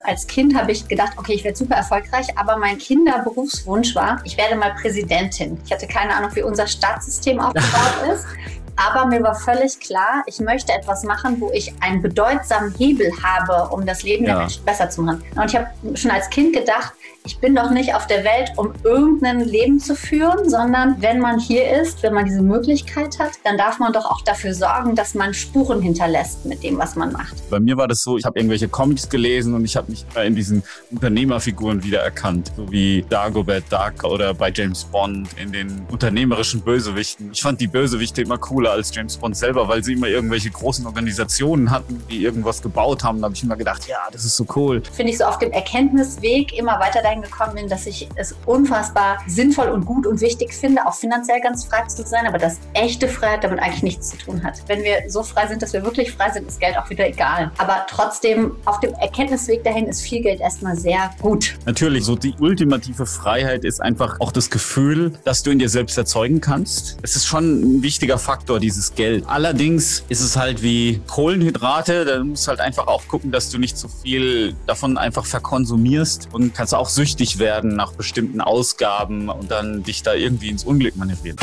Als Kind habe ich gedacht, okay, ich werde super erfolgreich, aber mein Kinderberufswunsch war, ich werde mal Präsidentin. Ich hatte keine Ahnung, wie unser Staatssystem aufgebaut ist. Aber mir war völlig klar, ich möchte etwas machen, wo ich einen bedeutsamen Hebel habe, um das Leben ja. der Menschen besser zu machen. Und ich habe schon als Kind gedacht, ich bin doch nicht auf der Welt, um irgendein Leben zu führen, sondern wenn man hier ist, wenn man diese Möglichkeit hat, dann darf man doch auch dafür sorgen, dass man Spuren hinterlässt mit dem, was man macht. Bei mir war das so, ich habe irgendwelche Comics gelesen und ich habe mich in diesen Unternehmerfiguren wiedererkannt, so wie Dagobert Duck oder bei James Bond in den unternehmerischen Bösewichten. Ich fand die Bösewichte immer cooler als James Bond selber, weil sie immer irgendwelche großen Organisationen hatten, die irgendwas gebaut haben. Da habe ich immer gedacht, ja, das ist so cool. Finde ich so auf dem Erkenntnisweg immer weiter dahin gekommen bin, dass ich es unfassbar sinnvoll und gut und wichtig finde, auch finanziell ganz frei zu sein, aber dass echte Freiheit damit eigentlich nichts zu tun hat. Wenn wir so frei sind, dass wir wirklich frei sind, ist Geld auch wieder egal. Aber trotzdem, auf dem Erkenntnisweg dahin ist viel Geld erstmal sehr gut. Natürlich, so die ultimative Freiheit ist einfach auch das Gefühl, dass du in dir selbst erzeugen kannst. Es ist schon ein wichtiger Faktor, dieses Geld. Allerdings ist es halt wie Kohlenhydrate, da musst du halt einfach auch gucken, dass du nicht zu viel davon einfach verkonsumierst und kannst auch süchtig werden nach bestimmten Ausgaben und dann dich da irgendwie ins Unglück manövrieren.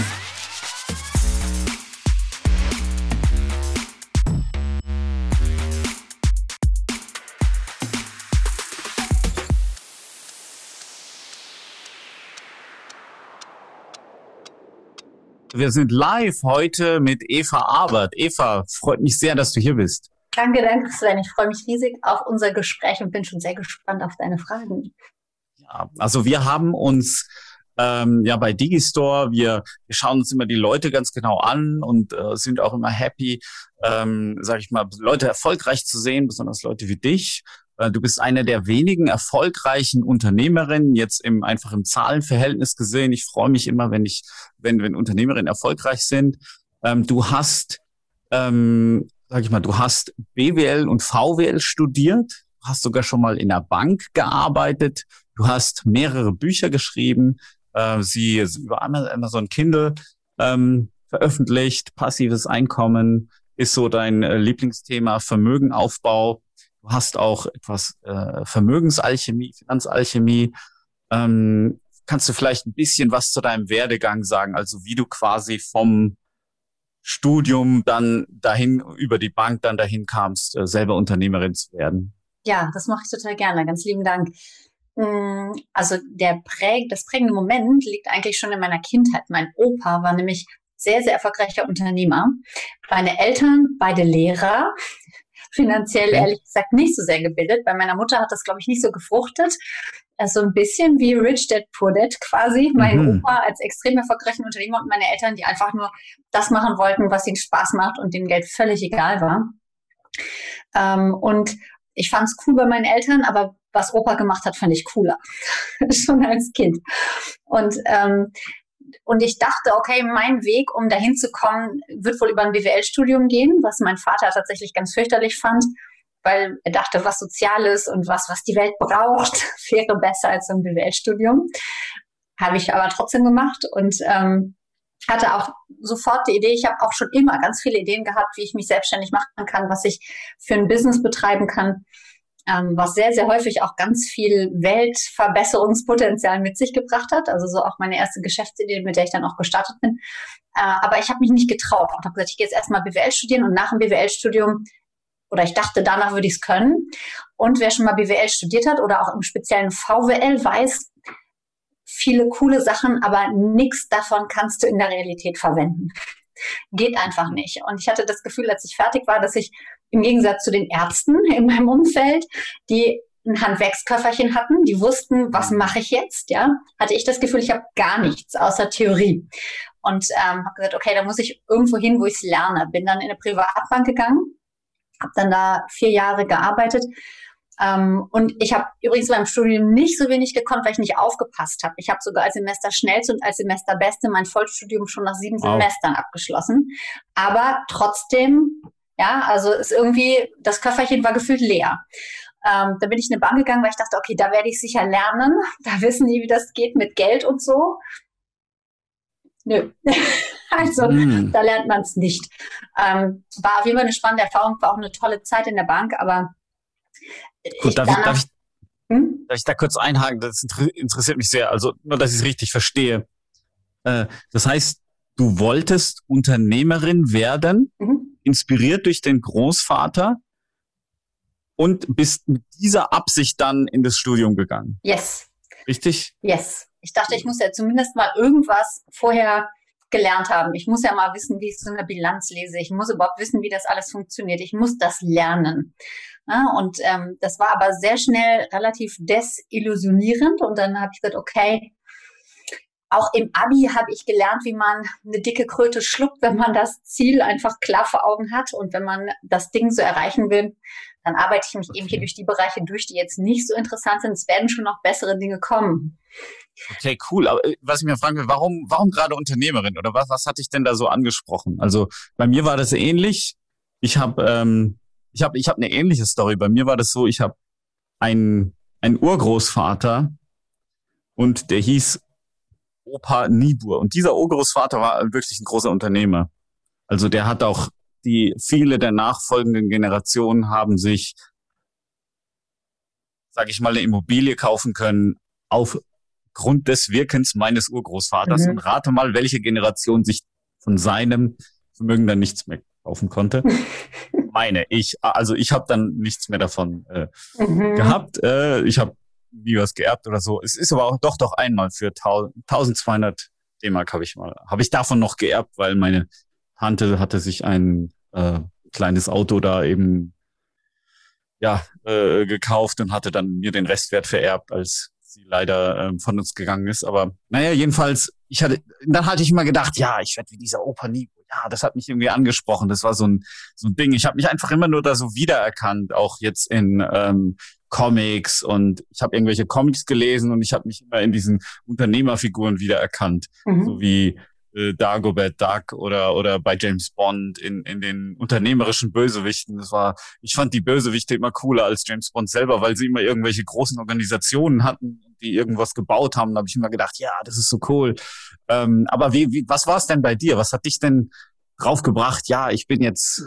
Wir sind live heute mit Eva Arbert. Eva, freut mich sehr, dass du hier bist. Danke, danke, Sven. Ich freue mich riesig auf unser Gespräch und bin schon sehr gespannt auf deine Fragen. Ja, also wir haben uns ähm, ja bei Digistore, wir, wir schauen uns immer die Leute ganz genau an und äh, sind auch immer happy, ähm, sage ich mal, Leute erfolgreich zu sehen, besonders Leute wie dich. Äh, du bist eine der wenigen erfolgreichen Unternehmerinnen, jetzt im einfach im Zahlenverhältnis gesehen. Ich freue mich immer, wenn ich, wenn, wenn Unternehmerinnen erfolgreich sind. Ähm, du hast, ähm, sag ich mal, du hast BWL und VWL studiert, hast sogar schon mal in der Bank gearbeitet, du hast mehrere Bücher geschrieben, äh, sie über Amazon Kindle ähm, veröffentlicht, passives Einkommen ist so dein äh, Lieblingsthema, Vermögenaufbau. Du hast auch etwas äh, Vermögensalchemie, Finanzalchemie. Ähm, kannst du vielleicht ein bisschen was zu deinem Werdegang sagen, also wie du quasi vom Studium dann dahin über die Bank dann dahin kamst, äh, selber Unternehmerin zu werden? Ja, das mache ich total gerne. Ganz lieben Dank. Mm, also der präg, das prägende Moment liegt eigentlich schon in meiner Kindheit. Mein Opa war nämlich sehr, sehr erfolgreicher Unternehmer. Meine Eltern, beide Lehrer, finanziell ehrlich gesagt nicht so sehr gebildet. Bei meiner Mutter hat das, glaube ich, nicht so gefruchtet. Also ein bisschen wie Rich Dad Poor Dad quasi. Mein mhm. Opa als extrem erfolgreicher Unternehmer und meine Eltern, die einfach nur das machen wollten, was ihnen Spaß macht und denen Geld völlig egal war. Ähm, und ich fand es cool bei meinen Eltern, aber was Opa gemacht hat, fand ich cooler. Schon als Kind. Und, ähm, und ich dachte, okay, mein Weg, um dahin zu kommen, wird wohl über ein BWL-Studium gehen, was mein Vater tatsächlich ganz fürchterlich fand, weil er dachte, was Soziales und was, was die Welt braucht, wäre besser als ein BWL-Studium. Habe ich aber trotzdem gemacht und ähm, hatte auch sofort die Idee, ich habe auch schon immer ganz viele Ideen gehabt, wie ich mich selbstständig machen kann, was ich für ein Business betreiben kann ähm, was sehr, sehr häufig auch ganz viel Weltverbesserungspotenzial mit sich gebracht hat. Also so auch meine erste Geschäftsidee, mit der ich dann auch gestartet bin. Äh, aber ich habe mich nicht getraut und habe gesagt, ich gehe jetzt erstmal BWL studieren und nach dem BWL-Studium oder ich dachte, danach würde ich es können. Und wer schon mal BWL studiert hat oder auch im speziellen VWL weiß, viele coole Sachen, aber nichts davon kannst du in der Realität verwenden. Geht einfach nicht. Und ich hatte das Gefühl, als ich fertig war, dass ich im Gegensatz zu den Ärzten in meinem Umfeld, die ein Handwerksköfferchen hatten, die wussten, was mache ich jetzt, ja, hatte ich das Gefühl, ich habe gar nichts außer Theorie. Und ähm, habe gesagt, okay, da muss ich irgendwo hin, wo ich es lerne. Bin dann in eine Privatbank gegangen, habe dann da vier Jahre gearbeitet. Ähm, und ich habe übrigens beim Studium nicht so wenig gekonnt, weil ich nicht aufgepasst habe. Ich habe sogar als Semester schnellste und als Semester beste mein Vollstudium schon nach sieben wow. Semestern abgeschlossen. Aber trotzdem ja, also ist irgendwie, das Köfferchen war gefühlt leer. Ähm, da bin ich in eine Bank gegangen, weil ich dachte, okay, da werde ich sicher lernen. Da wissen die, wie das geht mit Geld und so. Nö. also mm. da lernt man es nicht. Ähm, war auf jeden Fall eine spannende Erfahrung, war auch eine tolle Zeit in der Bank, aber Gut, darf, ich, darf, ich, Darf ich da kurz einhaken? Das interessiert mich sehr. Also nur, dass ich es richtig verstehe. Äh, das heißt, du wolltest Unternehmerin werden, mhm. Inspiriert durch den Großvater und bist mit dieser Absicht dann in das Studium gegangen. Yes. Richtig? Yes. Ich dachte, ich muss ja zumindest mal irgendwas vorher gelernt haben. Ich muss ja mal wissen, wie ich so eine Bilanz lese. Ich muss überhaupt wissen, wie das alles funktioniert. Ich muss das lernen. Ja, und ähm, das war aber sehr schnell relativ desillusionierend. Und dann habe ich gesagt, okay, auch im Abi habe ich gelernt, wie man eine dicke Kröte schluckt, wenn man das Ziel einfach klar vor Augen hat und wenn man das Ding so erreichen will, dann arbeite ich mich eben hier durch die Bereiche durch, die jetzt nicht so interessant sind. Es werden schon noch bessere Dinge kommen. Okay, cool. Aber äh, was ich mir fragen will, warum, warum gerade Unternehmerin oder was, was hat dich denn da so angesprochen? Also bei mir war das ähnlich. Ich habe ähm, ich habe ich hab eine ähnliche Story. Bei mir war das so, ich habe einen, einen Urgroßvater und der hieß Opa Nibur. Und dieser Urgroßvater war wirklich ein großer Unternehmer. Also der hat auch die, viele der nachfolgenden Generationen haben sich, sage ich mal, eine Immobilie kaufen können aufgrund des Wirkens meines Urgroßvaters. Mhm. Und rate mal, welche Generation sich von seinem Vermögen dann nichts mehr kaufen konnte. Meine ich. Also ich habe dann nichts mehr davon äh, mhm. gehabt. Äh, ich habe nie was geerbt oder so. Es ist aber auch doch doch einmal für 1200 D-Mark habe ich mal, habe ich davon noch geerbt, weil meine Tante hatte sich ein äh, kleines Auto da eben ja äh, gekauft und hatte dann mir den Restwert vererbt, als sie leider ähm, von uns gegangen ist. Aber naja, jedenfalls, ich hatte, dann hatte ich immer gedacht, ja, ich werde wie dieser Opa nie. Ja, das hat mich irgendwie angesprochen. Das war so ein so ein Ding. Ich habe mich einfach immer nur da so wiedererkannt, auch jetzt in ähm, Comics und ich habe irgendwelche Comics gelesen und ich habe mich immer in diesen Unternehmerfiguren wiedererkannt, mhm. so wie äh, Dagobert Duck oder oder bei James Bond in in den unternehmerischen Bösewichten. Das war, ich fand die Bösewichte immer cooler als James Bond selber, weil sie immer irgendwelche großen Organisationen hatten, die irgendwas gebaut haben. Da habe ich immer gedacht, ja, das ist so cool. Ähm, aber wie, wie was war es denn bei dir? Was hat dich denn draufgebracht? Ja, ich bin jetzt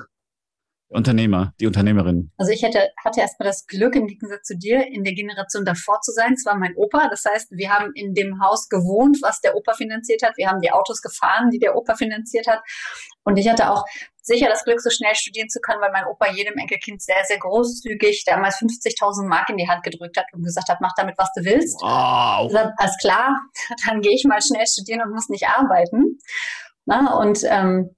Unternehmer, die Unternehmerin? Also ich hätte, hatte erstmal das Glück, im Gegensatz zu dir, in der Generation davor zu sein. Es war mein Opa. Das heißt, wir haben in dem Haus gewohnt, was der Opa finanziert hat. Wir haben die Autos gefahren, die der Opa finanziert hat. Und ich hatte auch sicher das Glück, so schnell studieren zu können, weil mein Opa jedem Enkelkind sehr, sehr großzügig damals 50.000 Mark in die Hand gedrückt hat und gesagt hat, mach damit, was du willst. Wow. Also, alles klar, dann gehe ich mal schnell studieren und muss nicht arbeiten. Na, und ähm,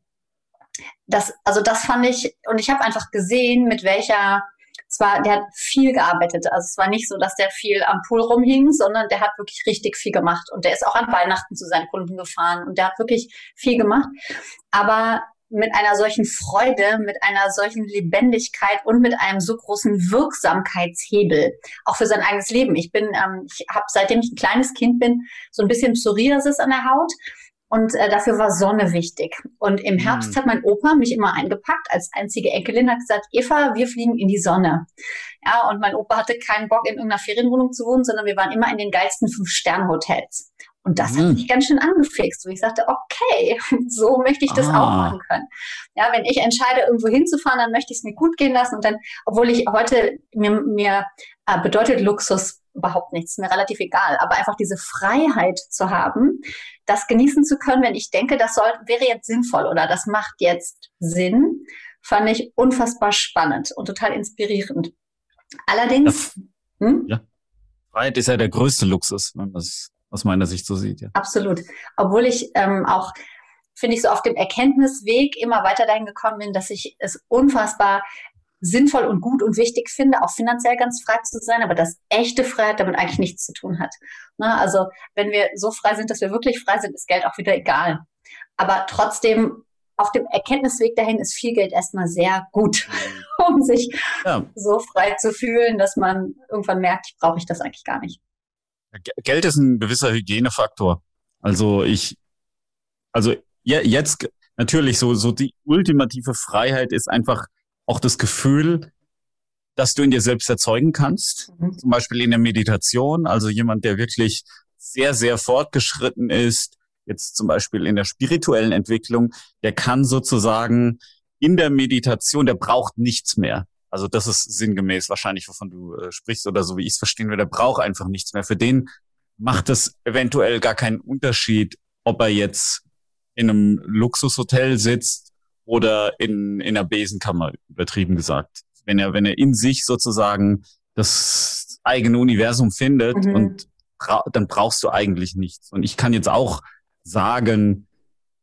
das, also das fand ich, und ich habe einfach gesehen, mit welcher, zwar, der hat viel gearbeitet. Also es war nicht so, dass der viel am Pool rumhing, sondern der hat wirklich richtig viel gemacht. Und der ist auch an Weihnachten zu seinen Kunden gefahren und der hat wirklich viel gemacht. Aber mit einer solchen Freude, mit einer solchen Lebendigkeit und mit einem so großen Wirksamkeitshebel, auch für sein eigenes Leben. Ich bin, ähm, ich habe seitdem ich ein kleines Kind bin, so ein bisschen Psoriasis an der Haut und äh, dafür war Sonne wichtig. Und im Herbst mhm. hat mein Opa mich immer eingepackt als einzige Enkelin, hat gesagt, Eva, wir fliegen in die Sonne. Ja, und mein Opa hatte keinen Bock, in irgendeiner Ferienwohnung zu wohnen, sondern wir waren immer in den geilsten Fünf-Sterne-Hotels. Und das mhm. hat mich ganz schön angefixt. Und ich sagte, okay, so möchte ich das ah. auch machen können. Ja, wenn ich entscheide, irgendwo hinzufahren, dann möchte ich es mir gut gehen lassen. Und dann, obwohl ich heute mir, mir äh, bedeutet Luxus überhaupt nichts, mir relativ egal. Aber einfach diese Freiheit zu haben, das genießen zu können, wenn ich denke, das soll, wäre jetzt sinnvoll oder das macht jetzt Sinn, fand ich unfassbar spannend und total inspirierend. Allerdings. Ja, hm? ja. Freiheit ist ja der größte Luxus, man das aus meiner Sicht so sieht. Ja. Absolut. Obwohl ich ähm, auch finde ich so auf dem Erkenntnisweg immer weiter dahin gekommen bin, dass ich es unfassbar sinnvoll und gut und wichtig finde, auch finanziell ganz frei zu sein, aber dass echte Freiheit damit eigentlich nichts zu tun hat. Ne? Also wenn wir so frei sind, dass wir wirklich frei sind, ist Geld auch wieder egal. Aber trotzdem auf dem Erkenntnisweg dahin ist viel Geld erstmal sehr gut, um sich ja. so frei zu fühlen, dass man irgendwann merkt, brauche ich das eigentlich gar nicht. Geld ist ein gewisser Hygienefaktor. Also ich, also jetzt natürlich so, so die ultimative Freiheit ist einfach auch das Gefühl, dass du in dir selbst erzeugen kannst. Mhm. Zum Beispiel in der Meditation, also jemand, der wirklich sehr, sehr fortgeschritten ist, jetzt zum Beispiel in der spirituellen Entwicklung, der kann sozusagen in der Meditation, der braucht nichts mehr. Also das ist sinngemäß wahrscheinlich, wovon du äh, sprichst oder so wie ich es verstehen will. Der braucht einfach nichts mehr. Für den macht es eventuell gar keinen Unterschied, ob er jetzt in einem Luxushotel sitzt oder in, in einer Besenkammer, übertrieben gesagt. Wenn er, wenn er in sich sozusagen das eigene Universum findet mhm. und dann brauchst du eigentlich nichts. Und ich kann jetzt auch sagen,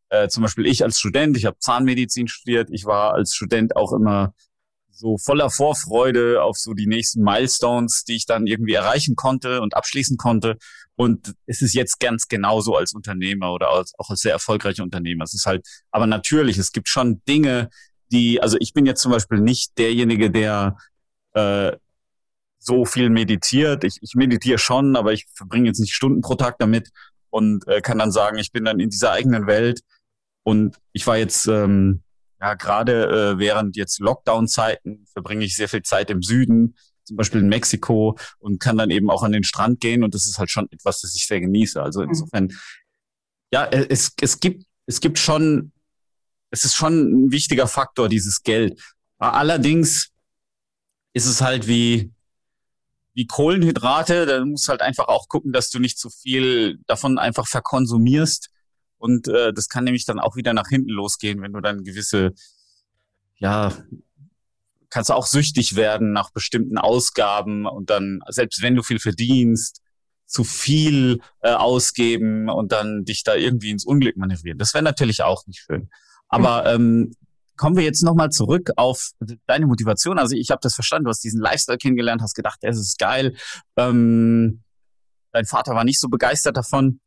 äh, zum Beispiel ich als Student, ich habe Zahnmedizin studiert, ich war als Student auch immer so voller Vorfreude auf so die nächsten Milestones, die ich dann irgendwie erreichen konnte und abschließen konnte. Und es ist jetzt ganz genauso als Unternehmer oder als, auch als sehr erfolgreicher Unternehmer. Es ist halt, aber natürlich, es gibt schon Dinge, die, also ich bin jetzt zum Beispiel nicht derjenige, der äh, so viel meditiert. Ich, ich meditiere schon, aber ich verbringe jetzt nicht Stunden pro Tag damit und äh, kann dann sagen, ich bin dann in dieser eigenen Welt. Und ich war jetzt ähm, ja, gerade äh, während jetzt Lockdown-Zeiten verbringe ich sehr viel Zeit im Süden, zum Beispiel in Mexiko und kann dann eben auch an den Strand gehen und das ist halt schon etwas, das ich sehr genieße. Also mhm. insofern, ja, äh, es, es gibt, es gibt schon, es ist schon ein wichtiger Faktor, dieses Geld. Allerdings ist es halt wie, wie Kohlenhydrate, da musst du halt einfach auch gucken, dass du nicht zu viel davon einfach verkonsumierst und äh, das kann nämlich dann auch wieder nach hinten losgehen, wenn du dann gewisse, ja, kannst du auch süchtig werden nach bestimmten Ausgaben und dann, selbst wenn du viel verdienst, zu viel äh, ausgeben und dann dich da irgendwie ins Unglück manövrieren. Das wäre natürlich auch nicht schön. Aber ähm, kommen wir jetzt nochmal zurück auf deine Motivation. Also ich habe das verstanden, du hast diesen Lifestyle kennengelernt, hast gedacht, es ist geil. Ähm, dein Vater war nicht so begeistert davon.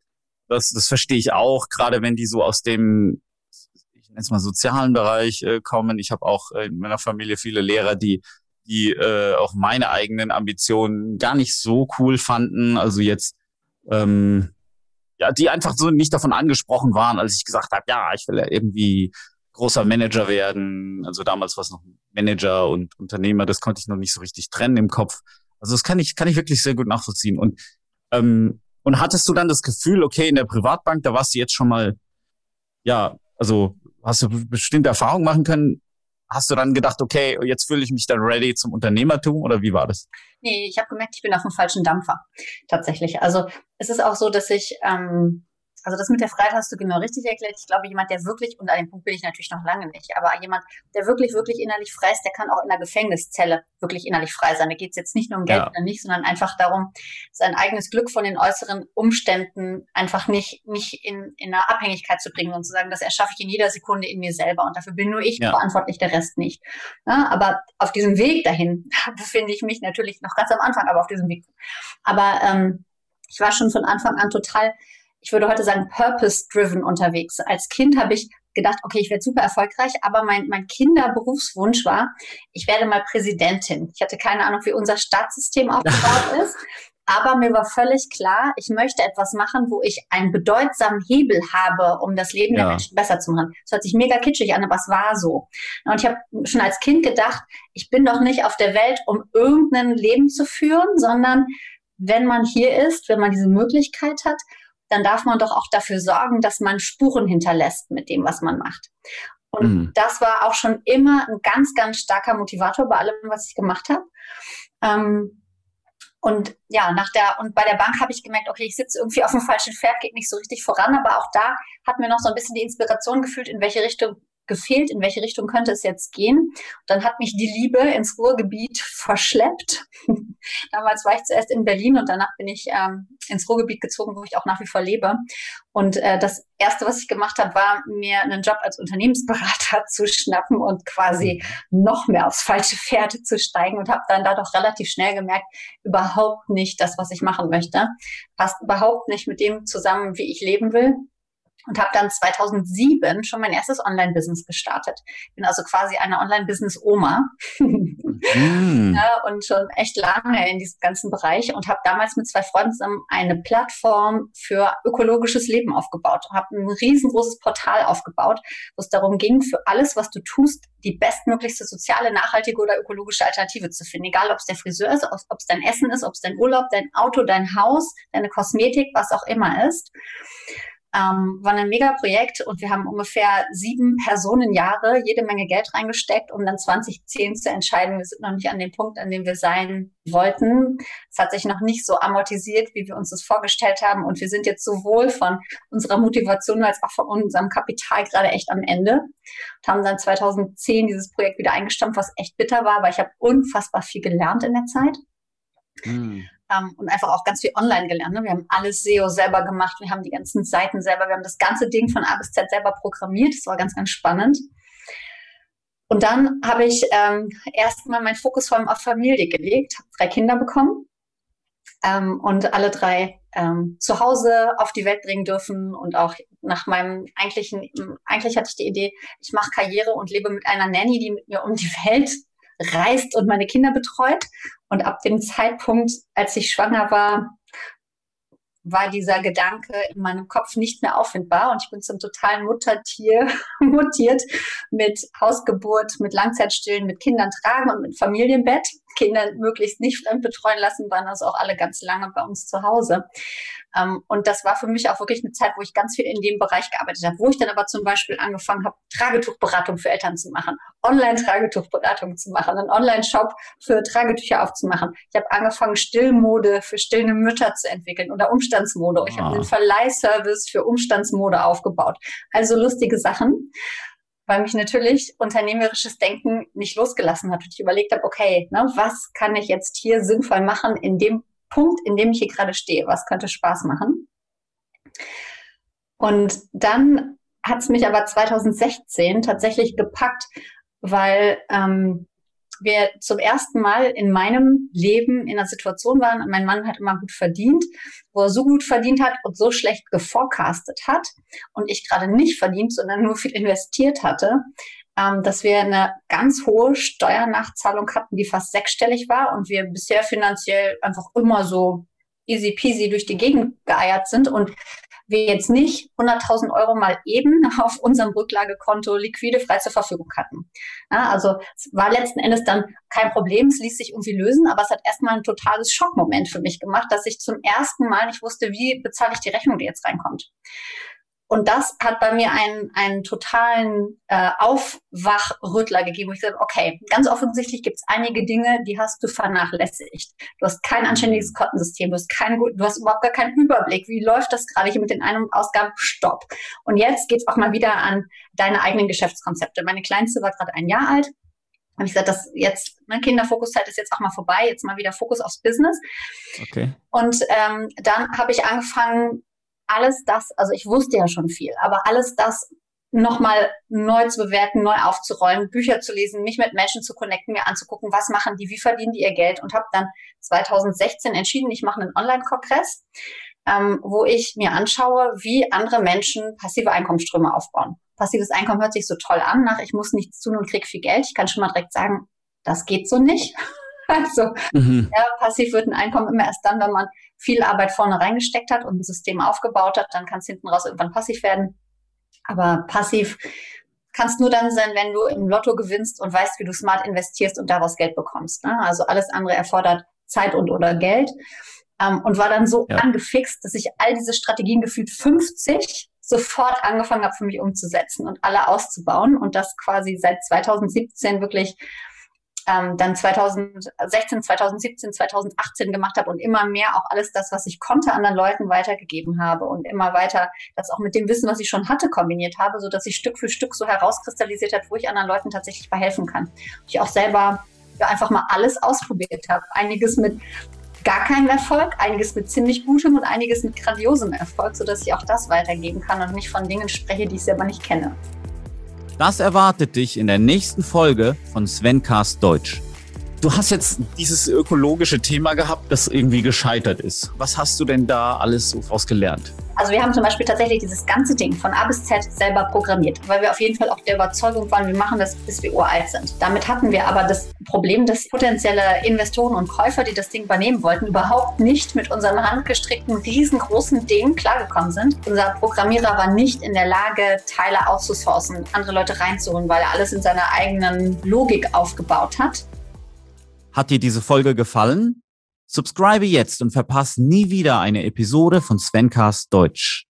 Das, das verstehe ich auch, gerade wenn die so aus dem, ich nenne es mal sozialen Bereich äh, kommen. Ich habe auch äh, in meiner Familie viele Lehrer, die die äh, auch meine eigenen Ambitionen gar nicht so cool fanden. Also jetzt, ähm, ja, die einfach so nicht davon angesprochen waren, als ich gesagt habe, ja, ich will ja irgendwie großer Manager werden. Also damals war es noch Manager und Unternehmer, das konnte ich noch nicht so richtig trennen im Kopf. Also das kann ich, kann ich wirklich sehr gut nachvollziehen. Und ähm, und hattest du dann das Gefühl, okay, in der Privatbank, da warst du jetzt schon mal, ja, also hast du bestimmte Erfahrungen machen können? Hast du dann gedacht, okay, jetzt fühle ich mich dann ready zum Unternehmertum oder wie war das? Nee, ich habe gemerkt, ich bin auf dem falschen Dampfer tatsächlich. Also es ist auch so, dass ich ähm, also das mit der Freiheit hast du genau richtig erklärt. Ich glaube, jemand, der wirklich, und an dem Punkt bin ich natürlich noch lange nicht, aber jemand, der wirklich, wirklich innerlich frei ist, der kann auch in der Gefängniszelle wirklich innerlich frei sein. Da geht es jetzt nicht nur um Geld ja. oder nicht, sondern einfach darum, sein eigenes Glück von den äußeren Umständen einfach nicht, nicht in, in eine Abhängigkeit zu bringen und zu sagen, das erschaffe ich in jeder Sekunde in mir selber und dafür bin nur ich ja. verantwortlich, der Rest nicht. Ja, aber auf diesem Weg dahin befinde ich mich natürlich noch ganz am Anfang, aber auf diesem Weg. Aber ähm, ich war schon von Anfang an total ich würde heute sagen, purpose-driven unterwegs. Als Kind habe ich gedacht, okay, ich werde super erfolgreich, aber mein, mein Kinderberufswunsch war, ich werde mal Präsidentin. Ich hatte keine Ahnung, wie unser Staatssystem aufgebaut ist. Aber mir war völlig klar, ich möchte etwas machen, wo ich einen bedeutsamen Hebel habe, um das Leben ja. der Menschen besser zu machen. Das hört sich mega kitschig an, aber es war so. Und ich habe schon als Kind gedacht, ich bin doch nicht auf der Welt, um irgendein Leben zu führen, sondern wenn man hier ist, wenn man diese Möglichkeit hat, dann darf man doch auch dafür sorgen, dass man Spuren hinterlässt mit dem, was man macht. Und mhm. das war auch schon immer ein ganz, ganz starker Motivator bei allem, was ich gemacht habe. Ähm, und ja, nach der, und bei der Bank habe ich gemerkt, okay, ich sitze irgendwie auf dem falschen Pferd, geht nicht so richtig voran, aber auch da hat mir noch so ein bisschen die Inspiration gefühlt, in welche Richtung gefehlt, in welche Richtung könnte es jetzt gehen. Und dann hat mich die Liebe ins Ruhrgebiet verschleppt. Damals war ich zuerst in Berlin und danach bin ich ähm, ins Ruhrgebiet gezogen, wo ich auch nach wie vor lebe. Und äh, das Erste, was ich gemacht habe, war, mir einen Job als Unternehmensberater zu schnappen und quasi noch mehr aufs falsche Pferd zu steigen und habe dann da doch relativ schnell gemerkt, überhaupt nicht das, was ich machen möchte. Passt überhaupt nicht mit dem zusammen, wie ich leben will und habe dann 2007 schon mein erstes Online-Business gestartet. Bin also quasi eine Online-Business-Oma mm. ja, und schon echt lange in diesem ganzen Bereich und habe damals mit zwei Freunden zusammen eine Plattform für ökologisches Leben aufgebaut. Habe ein riesengroßes Portal aufgebaut, wo es darum ging, für alles, was du tust, die bestmöglichste soziale, nachhaltige oder ökologische Alternative zu finden. Egal, ob es der Friseur ist, ob es dein Essen ist, ob es dein Urlaub, dein Auto, dein Haus, deine Kosmetik, was auch immer ist. Ähm, war ein mega Projekt und wir haben ungefähr sieben Personenjahre jede Menge Geld reingesteckt, um dann 2010 zu entscheiden, wir sind noch nicht an dem Punkt, an dem wir sein wollten. Es hat sich noch nicht so amortisiert, wie wir uns das vorgestellt haben. Und wir sind jetzt sowohl von unserer Motivation als auch von unserem Kapital gerade echt am Ende. Und haben dann 2010 dieses Projekt wieder eingestampft, was echt bitter war, aber ich habe unfassbar viel gelernt in der Zeit. Mhm ähm, und einfach auch ganz viel online gelernt. Ne? Wir haben alles SEO selber gemacht, wir haben die ganzen Seiten selber, wir haben das ganze Ding von A bis Z selber programmiert. Das war ganz, ganz spannend. Und dann habe ich ähm, erstmal meinen Fokus vor allem auf Familie gelegt, habe drei Kinder bekommen ähm, und alle drei ähm, zu Hause auf die Welt bringen dürfen und auch nach meinem eigentlichen, eigentlich hatte ich die Idee, ich mache Karriere und lebe mit einer Nanny, die mit mir um die Welt reist und meine Kinder betreut. Und ab dem Zeitpunkt, als ich schwanger war, war dieser Gedanke in meinem Kopf nicht mehr auffindbar und ich bin zum totalen Muttertier mutiert mit Hausgeburt, mit Langzeitstillen, mit Kindern tragen und mit Familienbett. Kinder möglichst nicht fremd betreuen lassen, waren also auch alle ganz lange bei uns zu Hause. Ähm, und das war für mich auch wirklich eine Zeit, wo ich ganz viel in dem Bereich gearbeitet habe, wo ich dann aber zum Beispiel angefangen habe, Tragetuchberatung für Eltern zu machen, Online-Tragetuchberatung zu machen, einen Online-Shop für Tragetücher aufzumachen. Ich habe angefangen, Stillmode für stillende Mütter zu entwickeln oder Umstandsmode. Ich habe einen Verleihservice für Umstandsmode aufgebaut. Also lustige Sachen weil mich natürlich unternehmerisches Denken nicht losgelassen hat. Und ich überlegt habe, okay, ne, was kann ich jetzt hier sinnvoll machen in dem Punkt, in dem ich hier gerade stehe, was könnte Spaß machen. Und dann hat es mich aber 2016 tatsächlich gepackt, weil ähm, wir zum ersten Mal in meinem Leben in einer Situation waren, mein Mann hat immer gut verdient, wo er so gut verdient hat und so schlecht geforecastet hat und ich gerade nicht verdient, sondern nur viel investiert hatte, ähm, dass wir eine ganz hohe Steuernachzahlung hatten, die fast sechsstellig war und wir bisher finanziell einfach immer so easy peasy durch die Gegend geeiert sind und wir jetzt nicht 100.000 Euro mal eben auf unserem Rücklagekonto liquide frei zur Verfügung hatten. Ja, also es war letzten Endes dann kein Problem, es ließ sich irgendwie lösen, aber es hat erstmal ein totales Schockmoment für mich gemacht, dass ich zum ersten Mal nicht wusste, wie bezahle ich die Rechnung, die jetzt reinkommt. Und das hat bei mir einen, einen totalen äh, Aufwachrüttler gegeben, wo ich gesagt okay, ganz offensichtlich gibt es einige Dinge, die hast du vernachlässigt. Du hast kein anständiges Kontensystem, du hast, kein, du hast überhaupt gar keinen Überblick. Wie läuft das gerade hier mit den Ein- und Ausgaben? Stopp. Und jetzt geht's auch mal wieder an deine eigenen Geschäftskonzepte. Meine Kleinste war gerade ein Jahr alt. Habe ich gesagt, das jetzt, ne, Kinderfokuszeit ist jetzt auch mal vorbei, jetzt mal wieder Fokus aufs Business. Okay. Und ähm, dann habe ich angefangen, alles das, also ich wusste ja schon viel, aber alles das nochmal neu zu bewerten, neu aufzurollen, Bücher zu lesen, mich mit Menschen zu connecten, mir anzugucken, was machen die, wie verdienen die ihr Geld und habe dann 2016 entschieden, ich mache einen Online-Kongress, ähm, wo ich mir anschaue, wie andere Menschen passive Einkommensströme aufbauen. Passives Einkommen hört sich so toll an, nach ich muss nichts tun und krieg viel Geld. Ich kann schon mal direkt sagen, das geht so nicht. Also mhm. ja, passiv wird ein Einkommen immer erst dann, wenn man viel Arbeit vorne reingesteckt hat und ein System aufgebaut hat, dann kann es hinten raus irgendwann passiv werden. Aber passiv kann es nur dann sein, wenn du im Lotto gewinnst und weißt, wie du smart investierst und daraus Geld bekommst. Ne? Also alles andere erfordert Zeit und oder Geld. Ähm, und war dann so ja. angefixt, dass ich all diese Strategien gefühlt 50 sofort angefangen habe, für mich umzusetzen und alle auszubauen und das quasi seit 2017 wirklich ähm, dann 2016, 2017, 2018 gemacht habe und immer mehr auch alles das, was ich konnte, anderen Leuten weitergegeben habe und immer weiter das auch mit dem Wissen, was ich schon hatte, kombiniert habe, so dass ich Stück für Stück so herauskristallisiert hat, wo ich anderen Leuten tatsächlich verhelfen kann. Und ich auch selber ja, einfach mal alles ausprobiert habe. Einiges mit gar keinem Erfolg, einiges mit ziemlich gutem und einiges mit grandiosem Erfolg, sodass ich auch das weitergeben kann und nicht von Dingen spreche, die ich selber nicht kenne. Das erwartet dich in der nächsten Folge von Svencast Deutsch. Du hast jetzt dieses ökologische Thema gehabt, das irgendwie gescheitert ist. Was hast du denn da alles so gelernt? Also wir haben zum Beispiel tatsächlich dieses ganze Ding von A bis Z selber programmiert, weil wir auf jeden Fall auch der Überzeugung waren, wir machen das, bis wir uralt sind. Damit hatten wir aber das Problem, dass potenzielle Investoren und Käufer, die das Ding übernehmen wollten, überhaupt nicht mit unserem handgestrickten, riesengroßen Ding klargekommen sind. Unser Programmierer war nicht in der Lage, Teile outzusourcen, andere Leute reinzuholen, weil er alles in seiner eigenen Logik aufgebaut hat. Hat dir diese Folge gefallen? Subscribe jetzt und verpasse nie wieder eine Episode von Svencast Deutsch.